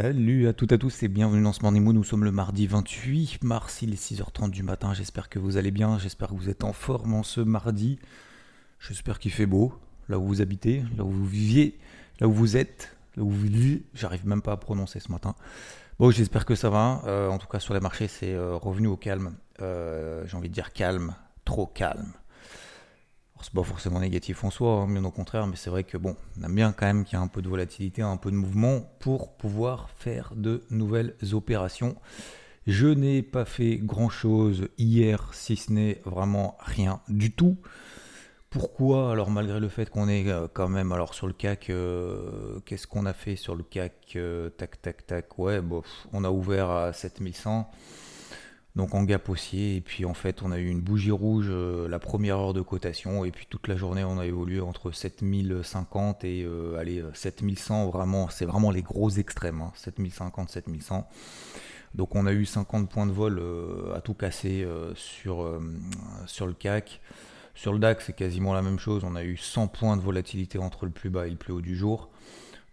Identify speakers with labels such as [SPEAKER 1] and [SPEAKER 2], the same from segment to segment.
[SPEAKER 1] Salut à toutes et à tous et bienvenue dans ce Morning. Nous sommes le mardi 28 mars, il est 6h30 du matin. J'espère que vous allez bien, j'espère que vous êtes en forme en ce mardi. J'espère qu'il fait beau là où vous habitez, là où vous viviez, là où vous êtes, là où vous vivez. J'arrive même pas à prononcer ce matin. Bon, j'espère que ça va. Euh, en tout cas, sur les marchés, c'est euh, revenu au calme. Euh, J'ai envie de dire calme, trop calme. C'est pas forcément négatif en soi, hein, bien au contraire, mais c'est vrai que bon, on aime bien quand même qu'il y ait un peu de volatilité, un peu de mouvement pour pouvoir faire de nouvelles opérations. Je n'ai pas fait grand chose hier, si ce n'est vraiment rien du tout. Pourquoi? Alors malgré le fait qu'on est euh, quand même alors sur le CAC, euh, qu'est-ce qu'on a fait sur le CAC euh, Tac tac tac, ouais, bon, on a ouvert à 7100 donc en gap haussier. Et puis en fait, on a eu une bougie rouge euh, la première heure de cotation. Et puis toute la journée, on a évolué entre 7050 et euh, allez, 7100. Vraiment, c'est vraiment les gros extrêmes. 7050, hein. 7100. Donc on a eu 50 points de vol euh, à tout casser sur, sur le CAC. Sur le DAX, c'est quasiment la même chose. On a eu 100 points de volatilité entre le plus bas et le plus haut du jour.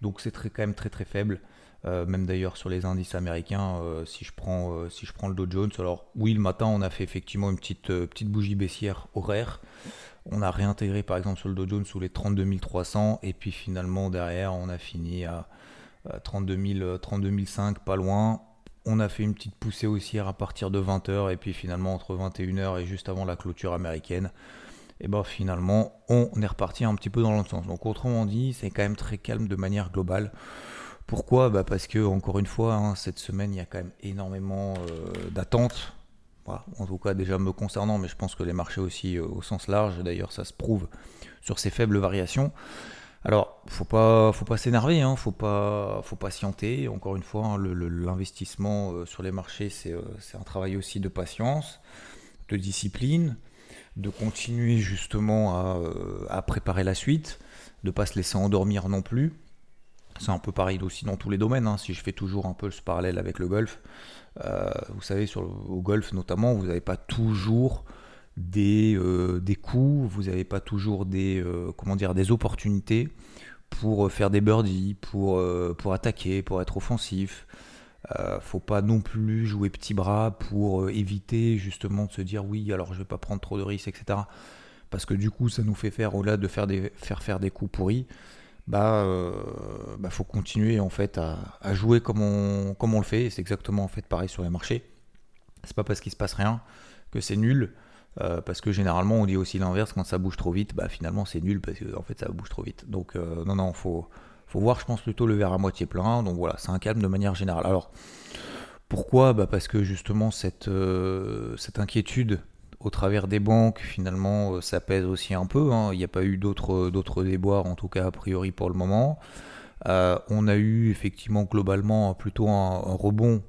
[SPEAKER 1] Donc c'est très, quand même très très faible. Euh, même d'ailleurs sur les indices américains, euh, si, je prends, euh, si je prends le Dow Jones, alors oui, le matin, on a fait effectivement une petite, petite bougie baissière horaire. On a réintégré par exemple sur le Dow Jones sous les 32 300 et puis finalement derrière, on a fini à 32 32 500, pas loin. On a fait une petite poussée haussière à partir de 20h et puis finalement entre 21h et juste avant la clôture américaine, et ben finalement on est reparti un petit peu dans l'autre sens. Donc autrement dit, c'est quand même très calme de manière globale. Pourquoi bah Parce que, encore une fois, hein, cette semaine, il y a quand même énormément euh, d'attentes. En tout cas, déjà me concernant, mais je pense que les marchés aussi euh, au sens large, d'ailleurs, ça se prouve sur ces faibles variations. Alors, faut pas, faut pas s'énerver, hein, faut pas, patienter. Encore une fois, hein, l'investissement euh, sur les marchés, c'est un travail aussi de patience, de discipline, de continuer justement à, à préparer la suite, de pas se laisser endormir non plus. C'est un peu pareil aussi dans tous les domaines. Hein. Si je fais toujours un peu ce parallèle avec le golf, euh, vous savez, au golf notamment, vous n'avez pas toujours des, euh, des coups, vous n'avez pas toujours des, euh, comment dire, des opportunités pour faire des birdies, pour, pour attaquer, pour être offensif. faut pas non plus jouer petit bras pour éviter justement de se dire oui, alors je vais pas prendre trop de risques, etc. Parce que du coup, ça nous fait faire, au-delà de faire, des, faire faire des coups pourris, bah, euh, bah, faut continuer en fait à, jouer comme on, le fait. C'est exactement en fait pareil sur les marchés. C'est pas parce qu'il se passe rien que c'est nul. Euh, parce que généralement on dit aussi l'inverse quand ça bouge trop vite, bah finalement c'est nul parce que en fait ça bouge trop vite. Donc euh, non non faut voir je pense plutôt le verre à moitié plein. Donc voilà c'est un calme de manière générale. Alors pourquoi? Bah Parce que justement cette inquiétude au travers des banques, finalement, euh, ça pèse aussi un peu. Hein. Il n'y a pas eu d'autres, d'autres déboires, en tout cas a priori pour le moment. Euh, on a eu effectivement globalement plutôt un, rebond,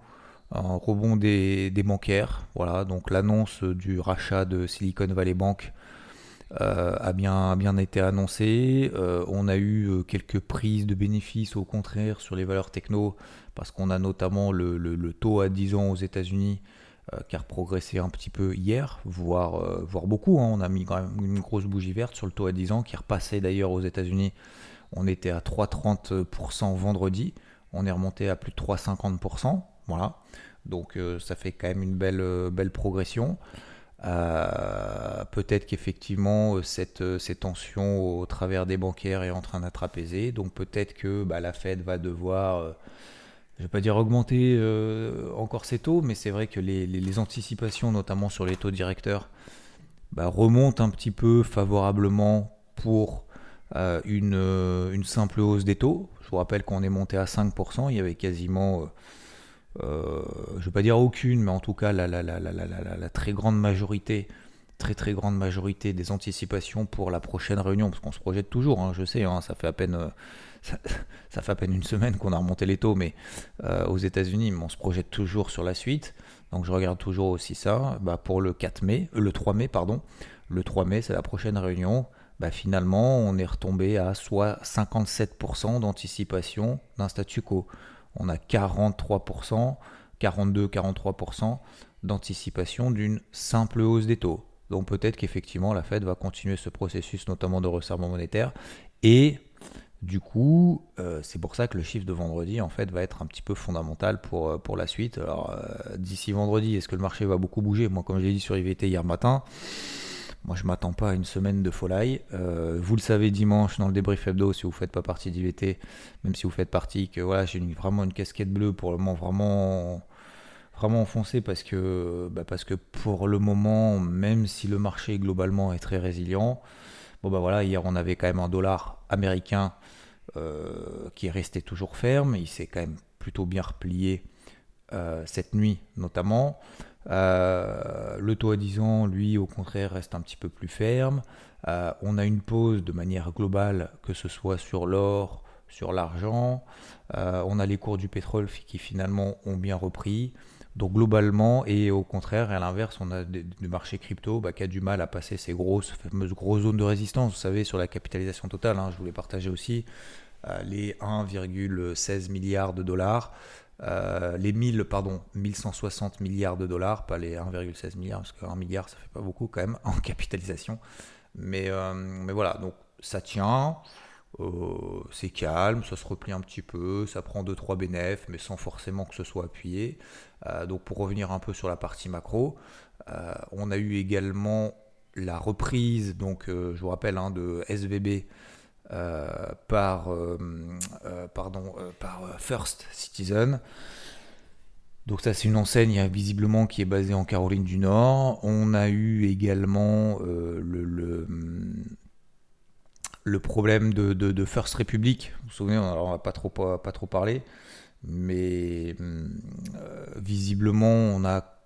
[SPEAKER 1] un rebond des, bancaires. Voilà, donc l'annonce du rachat de Silicon Valley Bank euh, a, bien, bien été annoncée. on a eu quelques prises de bénéfices au contraire sur les valeurs techno, parce qu'on a notamment le, le, taux à 10 ans aux États-Unis euh, qui a progressé un petit peu hier, voire, euh, voire beaucoup. Hein. On a mis quand même une grosse bougie verte sur le taux à 10 ans qui repassé d'ailleurs aux États-Unis. On était à 3,30% vendredi. On est remonté à plus de 3,50%. Voilà. Donc euh, ça fait quand même une belle, belle progression. peut-être qu'effectivement cette, ces tensions au travers des bancaires est en train d'être apaisée. Donc peut-être que bah, la Fed va devoir je ne vais pas dire augmenter euh, encore ces taux, mais c'est vrai que les, anticipations, notamment sur les taux directeurs, bah, remontent un petit peu favorablement pour euh, euh, une, simple hausse des taux. Je vous rappelle qu'on est monté à 5%, il y avait quasiment, je ne vais pas dire aucune, mais en tout cas la, la, très grande majorité, très très grande majorité des anticipations pour la prochaine réunion, parce qu'on se projette toujours, hein, je sais, hein, ça fait à peine ça, ça fait à peine une semaine qu'on a remonté les taux, mais aux États-Unis, on se projette toujours sur la suite. Donc je regarde toujours aussi ça. Bah, pour le 4 mai, le 3 mai, pardon. Le 3 mai, c'est la prochaine réunion. Bah, finalement, on est retombé à soit 57% d'anticipation d'un statu quo. On a 43%, 42-43% d'anticipation d'une simple hausse des taux. Donc peut-être qu'effectivement la Fed va continuer ce processus, notamment de resserrement monétaire. Et du coup, euh, c'est pour ça que le chiffre de vendredi, en fait, va être un petit peu fondamental pour, euh, la suite. Alors, euh, d'ici vendredi, est-ce que le marché va beaucoup bouger? Moi, comme je l'ai dit sur IVT hier matin, moi, je m'attends pas à une semaine de folie. vous le savez dimanche dans le débrief hebdo, si vous faites pas partie d'IVT, même si vous faites partie, que voilà, j'ai vraiment une casquette bleue pour le moment, vraiment vraiment enfoncé parce que, bah, parce que pour le moment, même si le marché globalement est très résilient, bon bah voilà, hier on avait quand même un dollar américain euh, qui est resté toujours ferme, il s'est quand même plutôt bien replié euh, cette nuit notamment. Euh, le taux à 10 ans, lui, au contraire, reste un petit peu plus ferme. on a une pause de manière globale, que ce soit sur l'or, sur l'argent. on a les cours du pétrole qui finalement ont bien repris. Donc globalement, et au contraire, à l'inverse, on a des, marchés crypto bah, qui a du mal à passer ces grosses, fameuses grosses zones de résistance. Vous savez, sur la capitalisation totale, hein, je voulais partager aussi euh, les 1,16 milliards de dollars. Euh, les 1000, pardon, 1160 milliards de dollars, pas les 1,16 milliards, parce qu'un milliard, ça fait pas beaucoup quand même en capitalisation. Mais, euh, mais voilà, donc ça tient. Euh, c'est calme, ça se replie un petit peu, ça prend 2-3 bénéfices, mais sans forcément que ce soit appuyé. Euh, donc pour revenir un peu sur la partie macro, euh, on a eu également la reprise, donc je vous rappelle, hein, de SVB par, pardon, par First Citizen. Donc ça c'est une enseigne visiblement qui est basée en Caroline du Nord. On a eu également le le problème de, First Republic. Vous vous souvenez, on va pas trop, pas, trop parler, mais euh, visiblement, on a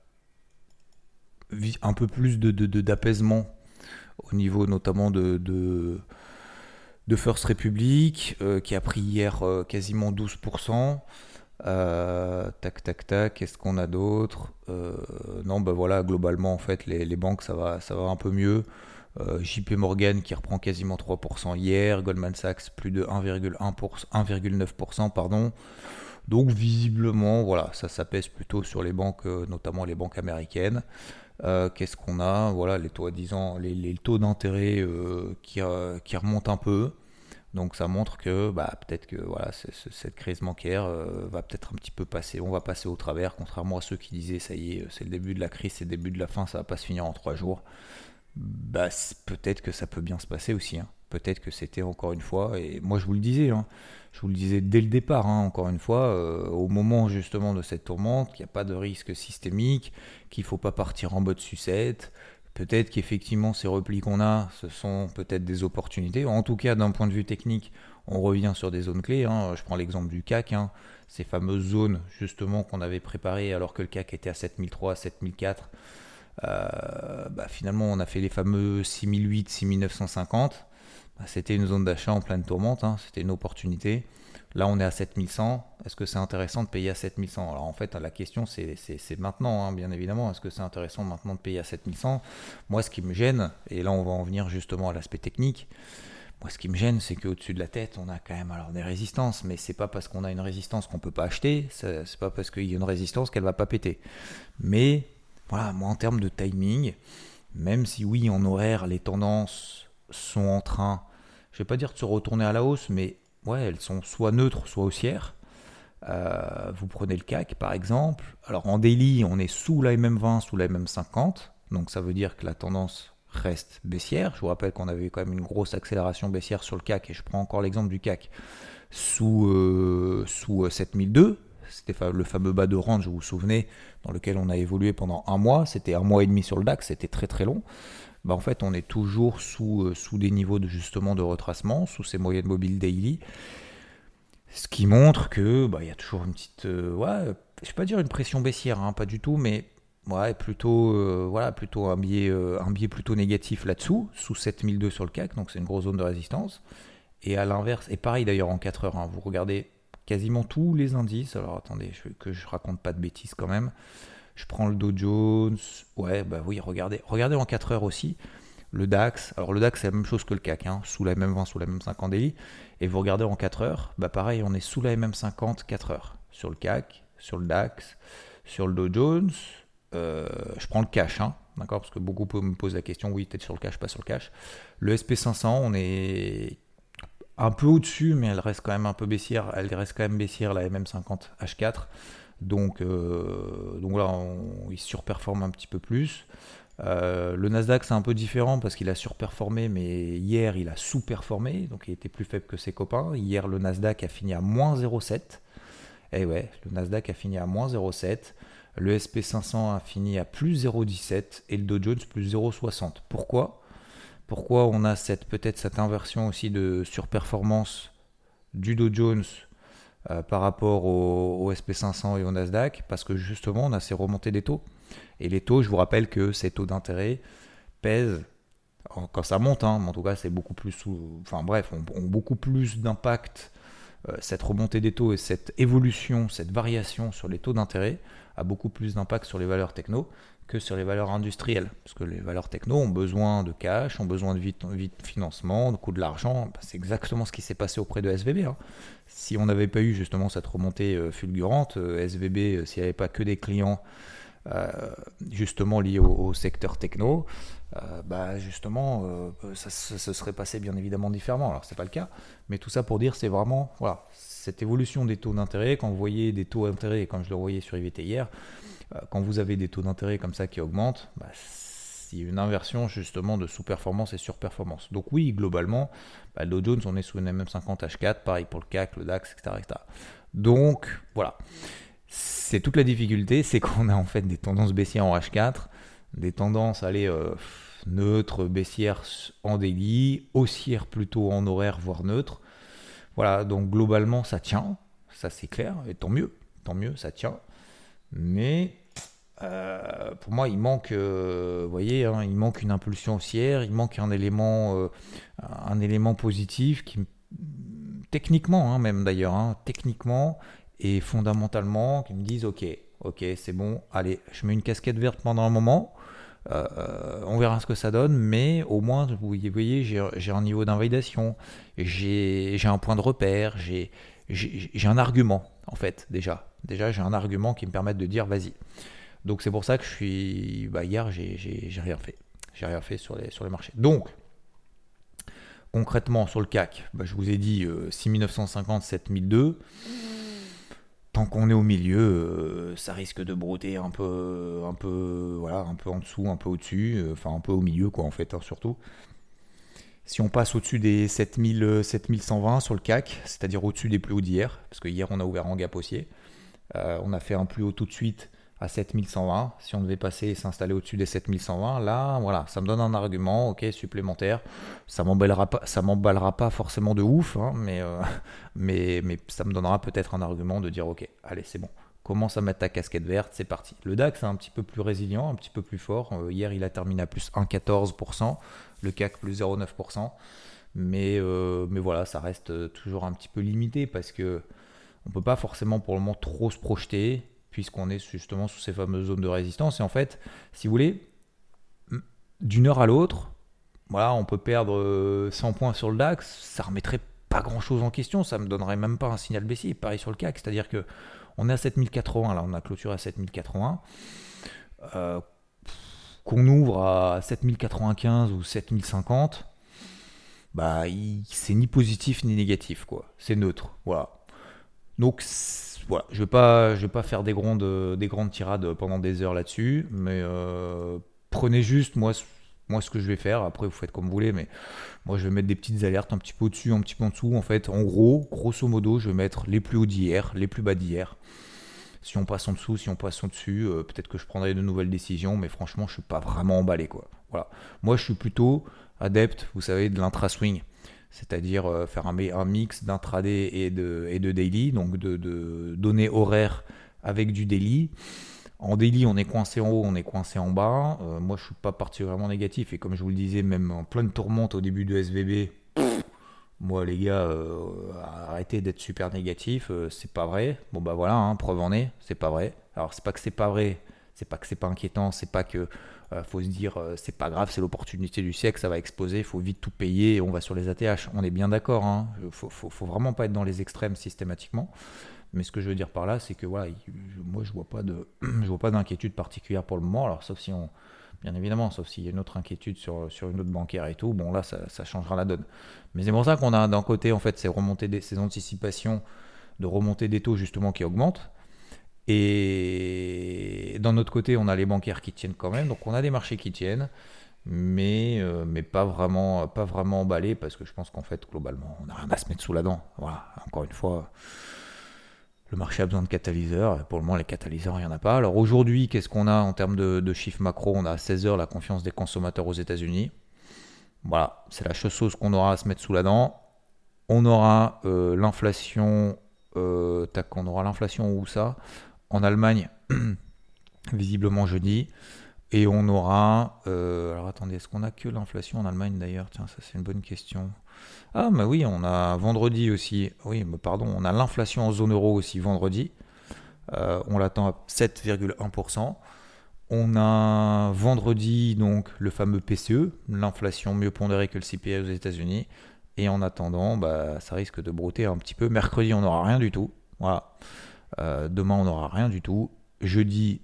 [SPEAKER 1] un peu plus d'apaisement au niveau notamment de, de, First Republic, euh, qui a pris hier euh, quasiment 12%. tac, tac, tac, qu'est-ce qu'on a d'autre? Non, ben voilà, globalement, en fait, les, les, banques, ça va, ça va un peu mieux. Euh, JP Morgan qui reprend quasiment 3% hier, Goldman Sachs plus de 1,9%, pardon. Donc visiblement, voilà, ça, s'apaise plutôt sur les banques, euh, notamment les banques américaines. Euh, qu'est-ce qu'on a? Voilà, les taux, disant, les, taux d'intérêt qui, qui, remontent un peu. Donc ça montre que bah, peut-être que voilà, cette crise bancaire va peut-être un petit peu passer. On va passer au travers, contrairement à ceux qui disaient ça y est, c'est le début de la crise, c'est le début de la fin, ça va pas se finir en trois jours bah, peut-être que ça peut bien se passer aussi. Hein. Peut-être que c'était encore une fois, et moi je vous le disais, hein. je vous le disais dès le départ, hein, encore une fois, euh, au moment justement de cette tourmente, qu'il n'y a pas de risque systémique, qu'il ne faut pas partir en mode sucette. Peut-être qu'effectivement ces replis qu'on a, ce sont peut-être des opportunités. En tout cas, d'un point de vue technique, on revient sur des zones clés. Je prends l'exemple du CAC, ces fameuses zones justement qu'on avait préparées alors que le CAC était à 7003, 7004. Euh, bah, finalement, on a fait les fameux 6008, 6950. Bah, c'était une zone d'achat en pleine tourmente, hein. c'était une opportunité. Là, on est à 7100. Est-ce que c'est intéressant de payer à 7100 Alors, en fait, la question, c'est maintenant, hein, bien évidemment. Est-ce que c'est intéressant maintenant de payer à 7100 Moi, ce qui me gêne, et là, on va en venir justement à l'aspect technique. Moi, ce qui me gêne, c'est qu'au-dessus de la tête, on a quand même alors des résistances, mais c'est pas parce qu'on a une résistance qu'on peut pas acheter. C'est pas parce qu'il y a une résistance qu'elle va pas péter. Mais voilà, moi en termes de timing, même si oui, en horaire, les tendances sont en train, je vais pas dire de se retourner à la hausse, mais ouais, elles sont soit neutres, soit haussières. Euh, vous prenez le CAC par exemple. Alors en daily, on est sous la MM20, sous la MM50. Donc ça veut dire que la tendance reste baissière. Je vous rappelle qu'on avait quand même une grosse accélération baissière sur le CAC. Et je prends encore l'exemple du CAC sous, euh, sous 7002. C'était le fameux bas de range, vous vous souvenez, dans lequel on a évolué pendant un mois. C'était un mois et demi sur le DAX, c'était très très long. Bah, en fait, on est toujours sous, euh, des niveaux de, de retracement, sous ces moyennes mobiles daily. Ce qui montre que bah, y a toujours une petite, euh, ouais, je vais pas dire une pression baissière, hein, pas du tout, mais ouais, plutôt, euh, voilà, plutôt un biais, un biais plutôt négatif là-dessous, sous 7002 sur le CAC, donc c'est une grosse zone de résistance. Et à l'inverse, et pareil d'ailleurs en 4 heures, hein, vous regardez quasiment tous les indices. Alors attendez, je, que je raconte pas de bêtises quand même. Je prends le Dow Jones. Ouais, bah oui, regardez. Regardez en 4 heures aussi. Le DAX. Alors le DAX, c'est la même chose que le CAC, hein, sous la même 20, sous la même 50 daily. Et vous regardez en 4 heures, bah pareil, on est sous la MM50 4 heures. Sur le CAC, sur le DAX, sur le Dow Jones. Euh, je prends le cash, hein, d'accord Parce que beaucoup me posent la question, oui, peut-être sur le cash, pas sur le cash. Le SP500, on est un peu au-dessus, mais elle reste quand même un peu baissière. Elle reste quand même baissière, la MM50 H4. Donc, euh, donc voilà, il surperforme un petit peu plus. Euh, le Nasdaq, c'est un peu différent parce qu'il a surperformé, mais hier, il a sous-performé, donc il était plus faible que ses copains. Hier, le Nasdaq a fini à moins 0,7. Et eh ouais, le Nasdaq a fini à moins 0,7. Le SP500 a fini à plus 0,17 et le Dow Jones plus 0,60. Pourquoi? Pourquoi on a peut-être cette inversion aussi de surperformance du Dow Jones euh, par rapport au, SP500 et au Nasdaq Parce que justement, on a ces remontées des taux. Et les taux, je vous rappelle que ces taux d'intérêt pèsent quand ça monte, hein, mais en tout cas, c'est beaucoup plus, enfin bref, ont beaucoup plus d'impact euh, cette remontée des taux et cette évolution, cette variation sur les taux d'intérêt a beaucoup plus d'impact sur les valeurs techno que sur les valeurs industrielles. Parce que les valeurs techno ont besoin de cash, ont besoin de, vite, financement, de coût de l'argent. Bah, c'est exactement ce qui s'est passé auprès de SVB. Hein. Si on n'avait pas eu justement cette remontée euh, fulgurante, euh, SVB, s'il n'y avait pas que des clients justement liés au, secteur techno, bah justement, ça, se serait passé bien évidemment différemment. Alors c'est pas le cas, mais tout ça pour dire, c'est vraiment voilà, cette évolution des taux d'intérêt. Quand vous voyez des taux d'intérêt, comme je le voyais sur IVT hier, euh, quand vous avez des taux d'intérêt comme ça qui augmentent, bah, a une inversion justement de sous-performance et sur-performance. Donc oui, globalement, bah, le Dow Jones, on est sous une MM50 H4, pareil pour le CAC, le DAX, etc. Donc voilà, c'est toute la difficulté, c'est qu'on a en fait des tendances baissières en H4, des tendances à aller euh, neutre, baissière en daily, haussière plutôt en horaire, voire neutre. Voilà, donc globalement ça tient, ça c'est clair, et tant mieux, tant mieux, ça tient. Mais euh, pour moi, il manque, euh, hein, il manque une impulsion haussière, il manque un élément, euh, un élément positif techniquement, hein, même d'ailleurs, hein, techniquement et fondamentalement, qui me disent, ok, ok, c'est bon, allez, je mets une casquette verte pendant un moment. On verra ce que ça donne, mais au moins, vous voyez, j'ai un niveau d'invalidation, j'ai un point de repère, j'ai un argument, en fait, déjà. Déjà, j'ai un argument qui me permet de dire, vas-y. Donc c'est pour ça que je suis... Bah, hier, j'ai rien fait. J'ai rien fait sur les, sur les marchés. Donc, concrètement, sur le CAC, bah, je vous ai dit 6950, euh, 7002 tant qu'on est au milieu, euh, ça risque de brouter un peu, un peu, voilà, un peu en dessous, un peu au-dessus, euh, enfin un peu au milieu, quoi, en fait, hein, surtout. Si on passe au-dessus des 7000, 7120 euh, sur le CAC, c'est-à-dire au-dessus des plus hauts d'hier, parce que hier on a ouvert en gap haussier, on a fait un plus haut tout de suite à 7120. Si on devait passer et s'installer au-dessus des 7120, là, voilà, ça me donne un argument, ok, supplémentaire. Ça m'emballera pas, m'emballera pas forcément de ouf, hein, mais, euh, mais, mais ça me donnera peut-être un argument de dire, ok, allez, c'est bon. Commence à mettre ta casquette verte, c'est parti. Le DAX est un petit peu plus résilient, un petit peu plus fort. Euh, hier, il a terminé à plus 1,14%, le CAC plus 0,9%. Mais, euh, mais voilà, ça reste toujours un petit peu limité parce que on peut pas forcément pour le moment trop se projeter puisqu'on est justement sous ces fameuses zones de résistance. Et en fait, si vous voulez, d'une heure à l'autre, voilà, on peut perdre 100 euh, points sur le DAX, ça remettrait pas grand chose en question, ça me donnerait même pas un signal baissier. Pareil sur le CAC, c'est-à-dire que on est à 7080, là on a clôturé à 7080. Euh, qu'on ouvre à 7095 ou 7050, bah c'est ni positif ni négatif quoi, c'est neutre, voilà. Donc voilà, je vais pas, je vais pas faire des grandes, des grandes tirades pendant des heures là-dessus, mais euh, prenez juste moi, moi ce que je vais faire. Après, vous faites comme vous voulez, mais moi je vais mettre des petites alertes un petit peu au-dessus, un petit peu en dessous. En fait, en gros, grosso modo, je vais mettre les plus hauts d'hier, les plus bas d'hier. Si on passe en dessous, si on passe en dessus, euh, peut-être que je prendrai de nouvelles décisions, mais franchement, je suis pas vraiment emballé quoi. Voilà. Moi, je suis plutôt adepte, vous savez, de l'intra-swing c'est-à-dire euh, faire un, mix d'intraday et de, et daily, donc de, données horaires avec du daily. En daily, on est coincé en haut, on est coincé en bas. Euh, moi, je suis pas particulièrement négatif. Et comme je vous le disais, même en pleine tourmente au début de SVB, Moi, les gars, arrêtez d'être super négatif, c'est pas vrai. Bon, bah voilà, hein, preuve en est, c'est pas vrai. Alors, c'est pas que c'est pas vrai, c'est pas que c'est pas inquiétant, c'est pas que euh, faut se dire, euh, c'est pas grave, c'est l'opportunité du siècle, ça va exploser, faut vite tout payer on va sur les ATH. On est bien d'accord, hein. faut, faut, vraiment pas être dans les extrêmes systématiquement. Mais ce que je veux dire par là, c'est que voilà, moi je vois pas de, je vois pas d'inquiétude particulière pour le moment. Alors sauf si on, bien évidemment, sauf s'il y a une autre inquiétude sur, sur une autre bancaire et tout, bon là ça, changera la donne. Mais c'est pour ça qu'on a d'un côté en fait ces ces anticipations de remontée des taux justement qui augmentent. Et d'un autre côté, on a les bancaires qui tiennent quand même. Donc on a des marchés qui tiennent, mais, euh, mais pas, vraiment, pas vraiment emballés parce que je pense qu'en fait, globalement, on n'a rien à se mettre sous la dent. Voilà, encore une fois. Le marché a besoin de catalyseurs. Pour le moment, les catalyseurs, il n'y en a pas. Alors aujourd'hui, qu'est-ce qu'on a en termes de, chiffres macro? On a à 16 heures la confiance des consommateurs aux États-Unis. Voilà, c'est la chose qu'on aura à se mettre sous la dent. On aura euh, l'inflation. Euh, tac, on aura l'inflation où ça? En Allemagne, visiblement jeudi. Et on aura. Euh, alors attendez, est-ce qu'on a que l'inflation en Allemagne d'ailleurs? Tiens, ça c'est une bonne question. Ah, bah oui, on a vendredi aussi. Oui, mais pardon, on a l'inflation en zone euro aussi vendredi. Euh, on l'attend à 7,1%. On a vendredi donc le fameux PCE, l'inflation mieux pondérée que le CPI aux États-Unis. Et en attendant, bah, ça risque de brouter un petit peu. Mercredi, on n'aura rien du tout. Euh, demain, on n'aura rien du tout. Jeudi,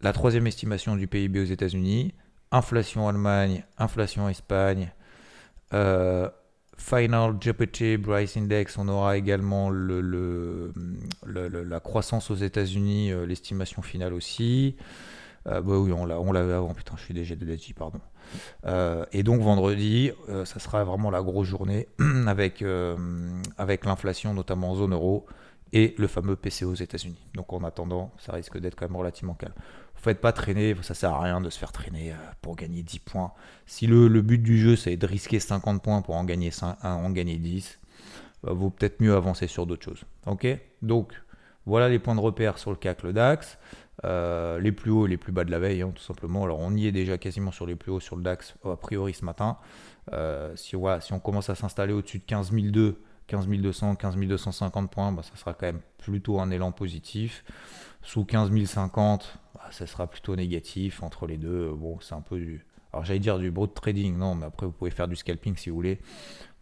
[SPEAKER 1] la troisième estimation du PIB aux États-Unis. Inflation Allemagne, inflation Espagne. Euh, Final GPT Price Index, on aura également le, la croissance aux États-Unis, euh, l'estimation finale aussi. bah oui, on l'avait avant, putain, je suis déjà de pardon. et donc vendredi, ça sera vraiment la grosse journée avec, avec l'inflation, notamment en zone euro et le fameux PC aux États-Unis. Donc en attendant, ça risque d'être quand même relativement calme. Faites pas traîner, ça sert à rien de se faire traîner euh, pour gagner 10 points. Si le, but du jeu c'est de risquer 50 points pour en gagner, 5, en gagner 10, bah, vaut peut-être mieux avancer sur d'autres choses. Ok? Donc voilà les points de repère sur le CAC, le DAX. Euh, les plus hauts et les plus bas de la veille, hein, tout simplement. Alors on y est déjà quasiment sur les plus hauts sur le DAX, a priori ce matin. Euh, si, on commence à s'installer au-dessus de 15 002, 15 200, 15 250 points, bah, ça sera quand même plutôt un élan positif. Sous 15 050, bah, ça sera plutôt négatif. Entre les deux, bon, c'est un peu du. Alors j'allais dire du broad trading, non, mais après vous pouvez faire du scalping si vous voulez.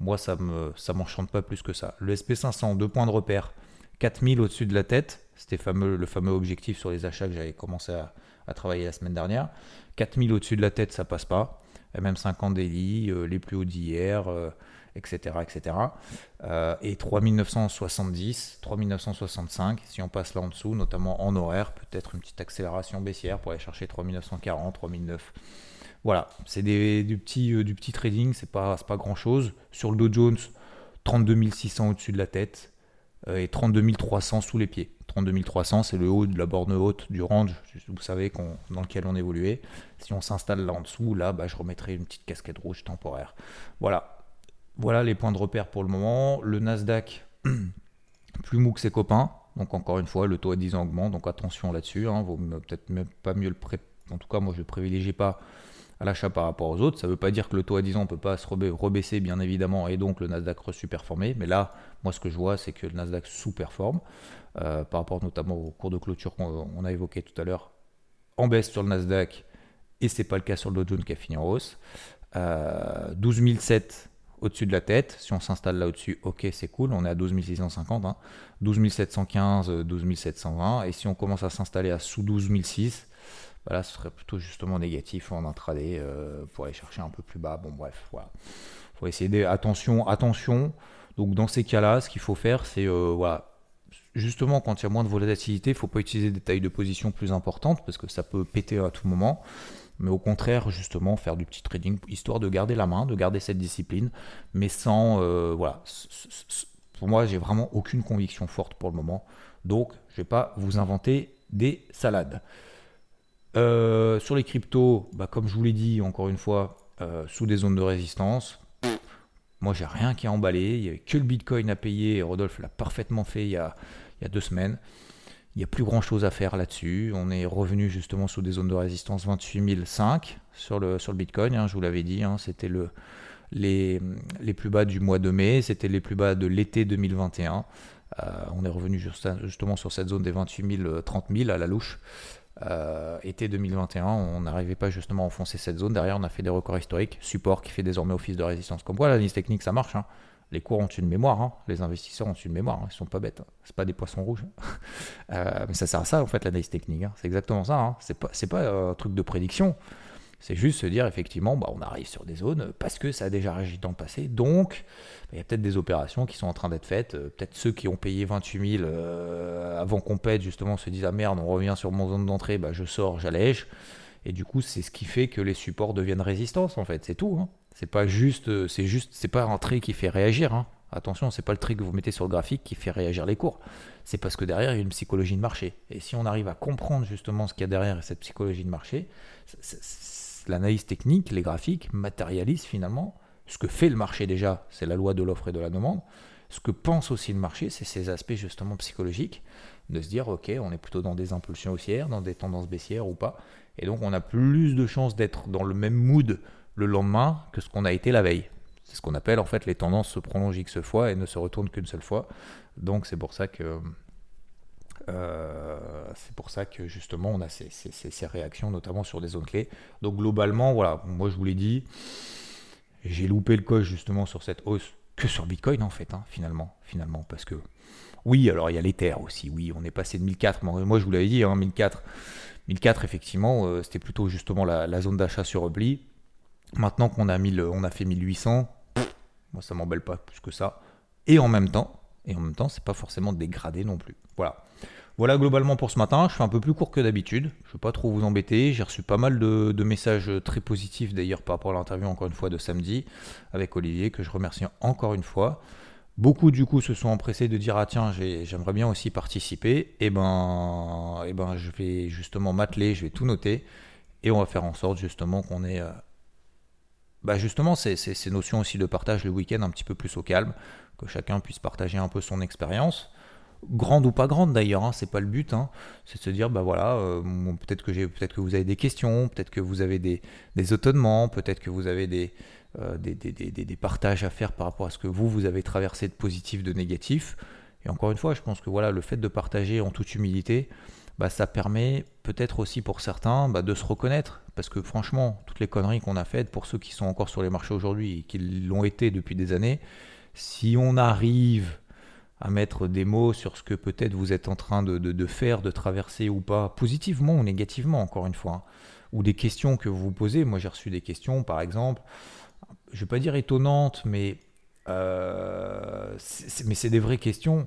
[SPEAKER 1] Moi, ça me, ça m'enchante pas plus que ça. Le SP500, deux points de repère, 4000 au-dessus de la tête. C'était fameux, le fameux objectif sur les achats que j'avais commencé à, travailler la semaine dernière. 4000 au-dessus de la tête, ça passe pas. Même 50 daily, euh, les plus hauts d'hier. Euh, etc. etc. Euh, et 3970, 3965, si on passe là en dessous, notamment en horaire, peut-être une petite accélération baissière pour aller chercher 3940, 3009. Voilà, c'est du, petit, euh, du petit trading, c'est pas, pas grand chose. Sur le Dow Jones, 32 600 au-dessus de la tête euh, et 32 300 sous les pieds. 32 300, c'est le haut de la borne haute du range, vous savez, dans lequel on évoluait. Si on s'installe là en dessous, là, bah, je remettrai une petite casquette rouge temporaire. Voilà, voilà les points de repère pour le moment. Le Nasdaq, plus mou que ses copains. Donc encore une fois, le taux à 10 ans augmente, donc attention là-dessus. Hein. Peut-être même pas mieux le pré... En tout cas, moi je ne privilégie pas à l'achat par rapport aux autres. Ça ne veut pas dire que le taux à 10 ans ne peut pas se rebaisser, bien évidemment, et donc le Nasdaq re-superformer. Mais là, moi ce que je vois, c'est que le Nasdaq sous-performe, euh, par rapport notamment au cours de clôture qu'on a évoqué tout à l'heure, en baisse sur le Nasdaq, et c'est pas le cas sur le Dow Jones qui a fini en hausse. Euh, 12 au-dessus de la tête. Si on s'installe là au-dessus, ok, c'est cool, on est à 12 650, hein. 12 715, 12 720. Et si on commence à s'installer à sous 12 006, bah là, ce serait plutôt justement négatif en intraday euh, pour aller chercher un peu plus bas. Bon, bref, voilà. faut essayer de... Attention, attention. Donc, dans ces cas-là, ce qu'il faut faire, c'est euh, voilà, justement, quand il y a moins de volatilité, il ne faut pas utiliser des tailles de position plus importantes parce que ça peut péter à tout moment mais au contraire, justement, faire du petit trading, histoire de garder la main, de garder cette discipline, mais sans, euh, voilà, pour moi, j'ai vraiment aucune conviction forte pour le moment, donc je vais pas vous inventer des salades. Euh, sur les cryptos, bah, comme je vous l'ai dit, encore une fois, euh, sous des zones de résistance, moi j'ai rien qui a emballé, il n'y avait que le Bitcoin à payer, Rodolphe l'a parfaitement fait il y a, il y a deux semaines. Il n'y a plus grand chose à faire là-dessus. On est revenu justement sous des zones de résistance 28 005 sur le, sur le Bitcoin. Hein, je vous l'avais dit, hein, c'était le, Les, plus bas du mois de mai, c'était les plus bas de l'été 2021. on est revenu justement sur cette zone des 28 000, 30 000 à la louche. Euh, été 2021, on n'arrivait pas justement à enfoncer cette zone. Derrière, on a fait des records historiques. Support qui fait désormais office de résistance. Comme quoi, l'analyse technique, ça marche. Hein. Les cours ont une mémoire. Hein. Les investisseurs ont une mémoire. Hein. Ils sont pas bêtes. C'est pas des poissons rouges. Euh, mais ça sert à ça, en fait, l'analyse technique. C'est exactement ça. C'est pas, pas euh, un truc de prédiction. C'est juste se dire, effectivement, bah, on arrive sur des zones parce que ça a déjà réagi dans le passé. Donc, il y a peut-être des opérations qui sont en train d'être faites. Euh, peut-être ceux qui ont payé 28 000 euh, avant qu'on pète, justement, se disent, ah merde, on revient sur mon zone d'entrée, bah, je sors, j'allège. Et du coup, c'est ce qui fait que les supports deviennent résistance, en fait. C'est tout. C'est pas juste, euh, c'est juste, c'est pas un trait qui fait réagir. Hein. Attention, c'est pas le trait que vous mettez sur le graphique qui fait réagir les cours. C'est parce que derrière, il y a une psychologie de marché. Et si on arrive à comprendre justement ce qu'il y a derrière cette psychologie de marché, l'analyse technique, les graphiques matérialisent finalement ce que fait le marché déjà, c'est la loi de l'offre et de la demande. Ce que pense aussi le marché, c'est ces aspects justement psychologiques, de se dire, ok, on est plutôt dans des impulsions haussières, dans des tendances baissières ou pas. Et donc on a plus de chances d'être dans le même mood le lendemain que ce qu'on a été la veille. C'est ce qu'on appelle en fait les tendances se prolongent X fois et ne se retournent qu'une seule fois. Donc c'est pour ça que euh, c'est pour ça que justement on a ces, réactions, notamment sur des zones clés. Donc globalement, voilà, moi je vous l'ai dit, j'ai loupé le coche justement sur cette hausse que sur Bitcoin en fait, hein, finalement, finalement, parce que oui, alors il y a l'Ether aussi, oui, on est passé de 1004, moi je vous l'avais dit, hein, 1004, 1004 effectivement, euh, c'était plutôt justement la, zone d'achat sur Repli. Maintenant qu'on a, a fait 1800, moi ça m'embelle pas plus que ça. Et en même temps, et en même temps, c'est pas forcément dégradé non plus. Voilà. Voilà globalement pour ce matin. Je fais un peu plus court que d'habitude. Je ne vais pas trop vous embêter. J'ai reçu pas mal de, messages très positifs d'ailleurs par rapport à l'interview encore une fois de samedi avec Olivier que je remercie encore une fois. Beaucoup du coup se sont empressés de dire ah tiens j'aimerais bien aussi participer. Et eh ben, et eh ben je vais justement m'atteler, je vais tout noter et on va faire en sorte justement qu'on ait euh, bah justement ces, ces, notions aussi de partage le week-end un petit peu plus au calme, que chacun puisse partager un peu son expérience grande ou pas grande d'ailleurs, hein, c'est pas le but, hein. c'est de se dire bah voilà, euh, peut-être que j'ai, peut-être que vous avez des questions, peut-être que vous avez des, des étonnements, peut-être que vous avez des, euh, des, des, des, partages à faire par rapport à ce que vous vous avez traversé de positif, de négatif. Et encore une fois, je pense que voilà, le fait de partager en toute humilité, bah, ça permet peut-être aussi pour certains bah, de se reconnaître, parce que franchement, toutes les conneries qu'on a faites, pour ceux qui sont encore sur les marchés aujourd'hui et qui l'ont été depuis des années, si on arrive à mettre des mots sur ce que peut-être vous êtes en train de, faire, de traverser ou pas, positivement ou négativement, encore une fois, hein. ou des questions que vous vous posez. Moi, j'ai reçu des questions, par exemple, je ne vais pas dire étonnantes, mais, euh, c'est des vraies questions.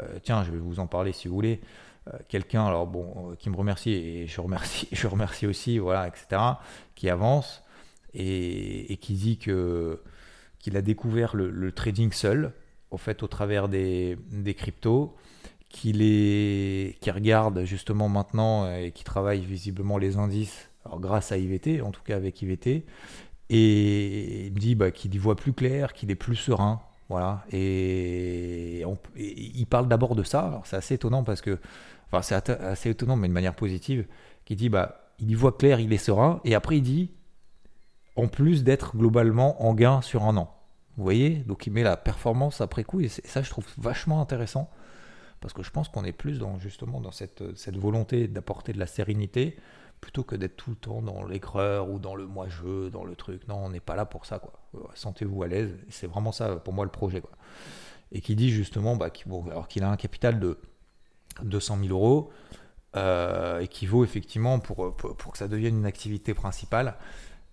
[SPEAKER 1] Euh, tiens, je vais vous en parler si vous voulez. Euh, quelqu'un, alors bon, qui me remercie et je remercie, je remercie aussi, voilà, etc., qui avance et, qui dit que qu'il a découvert le trading seul au fait au travers des, cryptos, qui, les, qui regarde justement maintenant et qui travaille visiblement les indices, alors grâce à IVT, en tout cas avec IVT, et il me dit bah, qu'il y voit plus clair, qu'il est plus serein. Voilà, et, il parle d'abord de ça. Alors c'est assez étonnant parce que, enfin c'est assez étonnant, mais de manière positive, qui dit bah il y voit clair, il est serein, et après il dit en plus d'être globalement en gain sur un an. Vous voyez? Donc il met la performance après coup, et, ça je trouve vachement intéressant, parce que je pense qu'on est plus dans justement dans cette, cette volonté d'apporter de la sérénité, plutôt que d'être tout le temps dans l'écreur ou dans le moi-je, dans le truc. Non, on n'est pas là pour ça. quoi. Sentez-vous à l'aise, c'est vraiment ça pour moi le projet. Quoi. Et qui dit justement bah, qu'il a un capital de 200 000 euros, euh, et qui vaut effectivement, pour, pour, que ça devienne une activité principale,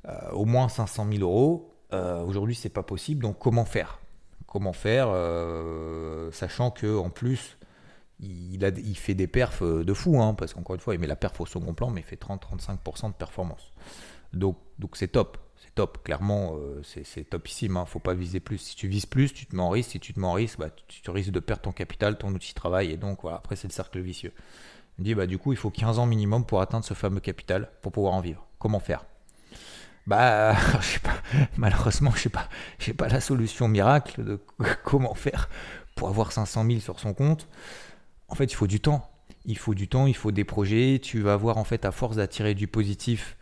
[SPEAKER 1] euh, au moins 500 000 euros, euh, aujourd'hui, c'est pas possible. Donc, comment faire? Comment faire, euh, sachant que en plus, il, a, il fait des perfs de fou, hein, parce qu'encore une fois, il met la perf au second plan, mais il fait 30-35% de performance. Donc, donc c'est top. Top. Clairement, c'est topissime. Hein. Faut pas viser plus. Si tu vises plus, tu te mets en risque. Si tu te mets en risque, bah, tu, risques de perdre ton capital, ton outil de travail. Et donc, voilà, après, c'est le cercle vicieux. Il dit, bah, du coup, il faut 15 ans minimum pour atteindre ce fameux capital, pour pouvoir en vivre. Comment faire? Bah, je sais pas, malheureusement, je sais pas, la solution miracle de comment faire pour avoir 500 000 sur son compte. En fait, il faut du temps. Il faut du temps, il faut des projets. Tu vas avoir, en fait, à force d'attirer du positif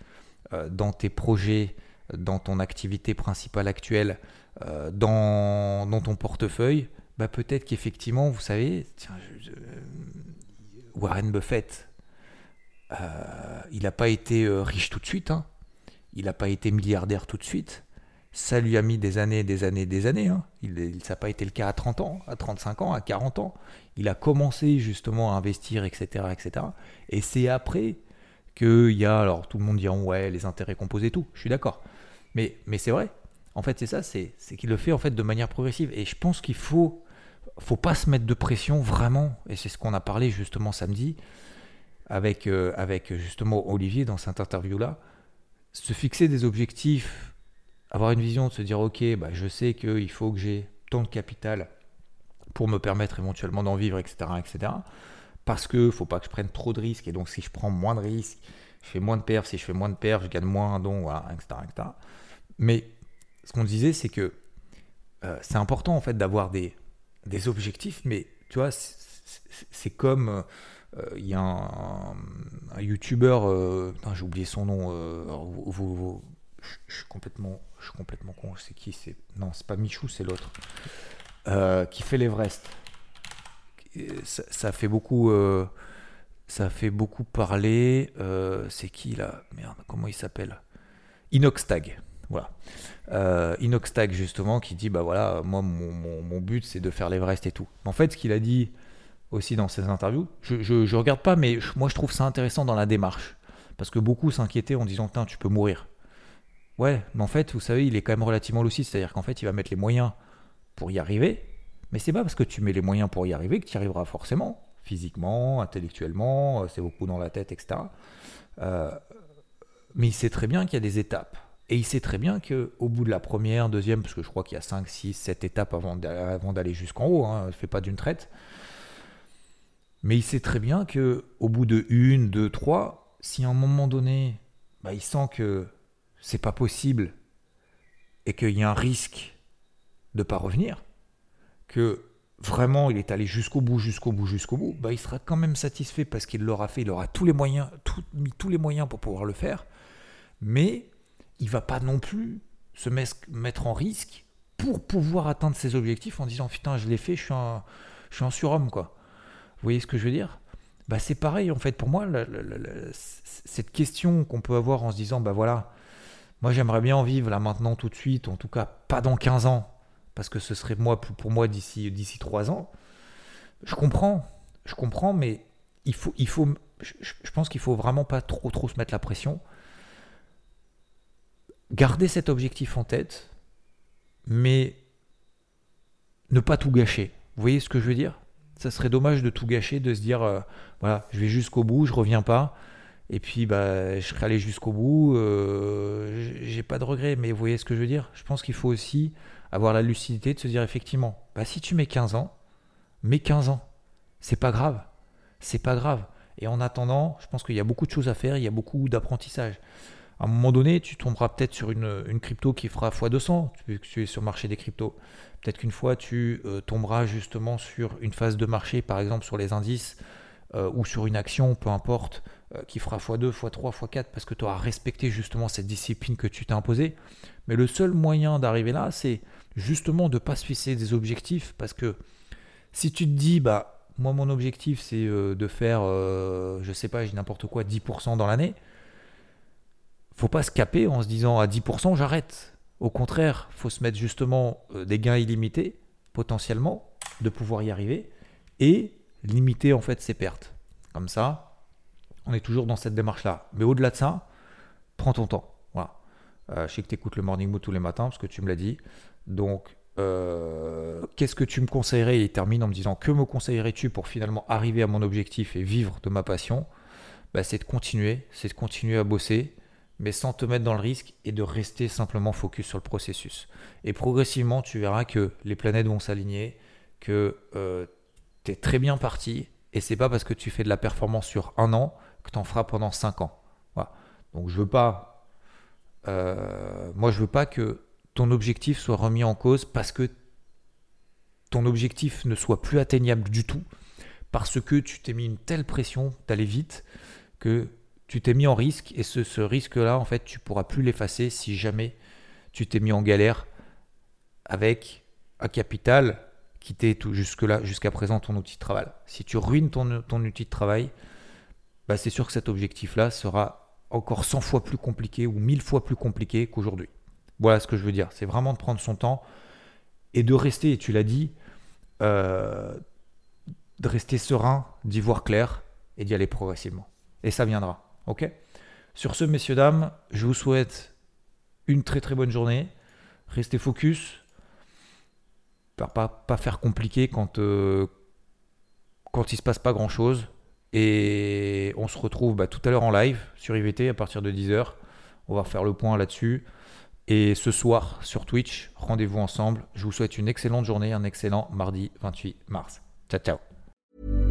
[SPEAKER 1] euh, dans tes projets, dans ton activité principale actuelle, euh, dans, ton portefeuille, bah peut-être qu'effectivement, vous savez, tiens, Warren Buffett, il n'a pas été riche tout de suite, hein. il n'a pas été milliardaire tout de suite. Ça lui a mis des années, des années, des années. Hein. Il, ça n'a pas été le cas à 30 ans, à 35 ans, à 40 ans. Il a commencé justement à investir, etc. etc. Et c'est après qu'il y a, alors tout le monde dira ouais, les intérêts composés tout, je suis d'accord. Mais, c'est vrai, en fait c'est ça, c'est, qu'il le fait en fait de manière progressive. Et je pense qu'il faut, faut pas se mettre de pression vraiment, et c'est ce qu'on a parlé justement samedi avec, euh, justement Olivier dans cette interview-là, se fixer des objectifs avoir une vision de se dire ok, bah, je sais qu'il faut que j'ai tant de capital pour me permettre éventuellement d'en vivre, etc., etc. Parce que faut pas que je prenne trop de risques et donc si je prends moins de risques, je fais moins de perfs, si je fais moins de perfs, je gagne moins, donc voilà, etc. Mais ce qu'on disait, c'est que euh, c'est important en fait d'avoir des, des objectifs, mais tu vois, c'est comme euh, il y a un, un youtubeur, euh, j'ai oublié son nom, je, suis complètement, je suis complètement con. C'est qui C'est non, c'est pas Michou, c'est l'autre qui fait l'Everest. Ça, ça, fait beaucoup, ça fait beaucoup parler. C'est qui là? Merde, comment il s'appelle? Inoxtag. Voilà. Inoxtag justement qui dit bah voilà, moi mon, but c'est de faire l'Everest et tout. En fait, ce qu'il a dit aussi dans ses interviews, je, regarde pas, mais moi je trouve ça intéressant dans la démarche. Parce que beaucoup s'inquiétaient en disant, tu peux mourir. Ouais, mais en fait, vous savez, il est quand même relativement lucide, c'est-à-dire qu'en fait, il va mettre les moyens pour y arriver, mais c'est pas parce que tu mets les moyens pour y arriver que tu y arriveras forcément, physiquement, intellectuellement, euh, c'est beaucoup dans la tête, etc. Euh, mais il sait très bien qu'il y a des étapes. Et il sait très bien qu'au bout de la première, deuxième, parce que je crois qu'il y a 5, 6, 7 étapes avant d'aller jusqu'en haut, hein, ne fait pas d'une traite. Mais il sait très bien que au bout de une, deux, trois, si à un moment donné, bah, il sent que c'est pas possible et qu'il y a un risque de pas revenir, que vraiment il est allé jusqu'au bout, jusqu'au bout, jusqu'au bout, bah, il sera quand même satisfait parce qu'il l'aura fait, il aura tous les moyens, mis tous les moyens pour pouvoir le faire, mais il va pas non plus se mettre en risque pour pouvoir atteindre ses objectifs en disant putain je l'ai fait, je suis un, je surhomme quoi. Vous voyez ce que je veux dire? Bah, C'est pareil en fait pour moi, cette question qu'on peut avoir en se disant bah voilà, moi, j'aimerais bien en vivre là maintenant tout de suite, en tout cas pas dans 15 ans, parce que ce serait moi pour moi d'ici d'ici 3 ans. Je comprends, je comprends, mais il faut, il faut, je, pense qu'il faut vraiment pas trop trop se mettre la pression. Garder cet objectif en tête, mais ne pas tout gâcher. Vous voyez ce que je veux dire? Ça serait dommage de tout gâcher, de se dire, euh, voilà, je vais jusqu'au bout, je reviens pas. Et puis, bah, je serais allé jusqu'au bout. Euh, j'ai pas de regrets, mais vous voyez ce que je veux dire? Je pense qu'il faut aussi avoir la lucidité de se dire effectivement, bah, si tu mets 15 ans, mets 15 ans. C'est pas grave. C'est pas grave. Et en attendant, je pense qu'il y a beaucoup de choses à faire, il y a beaucoup d'apprentissage. À un moment donné, tu tomberas peut-être sur une, crypto qui fera x200, vu tu es sur le marché des cryptos. Peut-être qu'une fois, tu euh, tomberas justement sur une phase de marché, par exemple sur les indices, euh, ou sur une action, peu importe, euh, qui fera x2, x3, x4 parce que tu auras respecté justement cette discipline que tu t'es imposée. Mais le seul moyen d'arriver là, c'est justement de ne pas se fixer des objectifs parce que si tu te dis, bah, moi mon objectif c'est de faire, je sais pas, j'ai n'importe quoi, 10% dans l'année, faut pas se caper en se disant à 10% j'arrête. Au contraire, faut se mettre justement des gains illimités, potentiellement, de pouvoir y arriver, et limiter en fait ses pertes. Comme ça, on est toujours dans cette démarche-là. Mais au-delà de ça, prends ton temps. Voilà. Euh, je sais que tu écoutes le Morning Mood tous les matins parce que tu me l'as dit. Donc, euh, qu'est-ce que tu me conseillerais? Il termine en me disant que me conseillerais-tu pour finalement arriver à mon objectif et vivre de ma passion? Bah, C'est de continuer, c'est de continuer à bosser, mais sans te mettre dans le risque et de rester simplement focus sur le processus. Et progressivement, tu verras que les planètes vont s'aligner, que euh, tu es très bien parti, et c'est pas parce que tu fais de la performance sur un an que tu en feras pendant 5 ans. Voilà. Donc je veux pas. Euh, moi, je veux pas que ton objectif soit remis en cause parce que ton objectif ne soit plus atteignable du tout, parce que tu t'es mis une telle pression d'aller vite que tu t'es mis en risque et ce, risque-là, en fait, tu pourras plus l'effacer si jamais tu t'es mis en galère avec un capital qui était jusque-là, jusqu'à présent ton outil de travail. Si tu ruines ton, ton outil de travail, bah c'est sûr que cet objectif-là sera encore 100 fois plus compliqué ou 1000 fois plus compliqué qu'aujourd'hui. Voilà ce que je veux dire. C'est vraiment de prendre son temps et de rester, et tu l'as dit, euh, de rester serein, d'y voir clair et d'y aller progressivement. Et ça viendra. Ok Sur ce, messieurs, dames, je vous souhaite une très très bonne journée. Restez focus. Pas, pas, faire compliqué quand, euh, quand il se passe pas grand chose. Et on se retrouve bah, tout à l'heure en live sur IVT à partir de 10h. On va faire le point là-dessus. Et ce soir sur Twitch, rendez-vous ensemble. Je vous souhaite une excellente journée, un excellent mardi 28 mars. Ciao, ciao.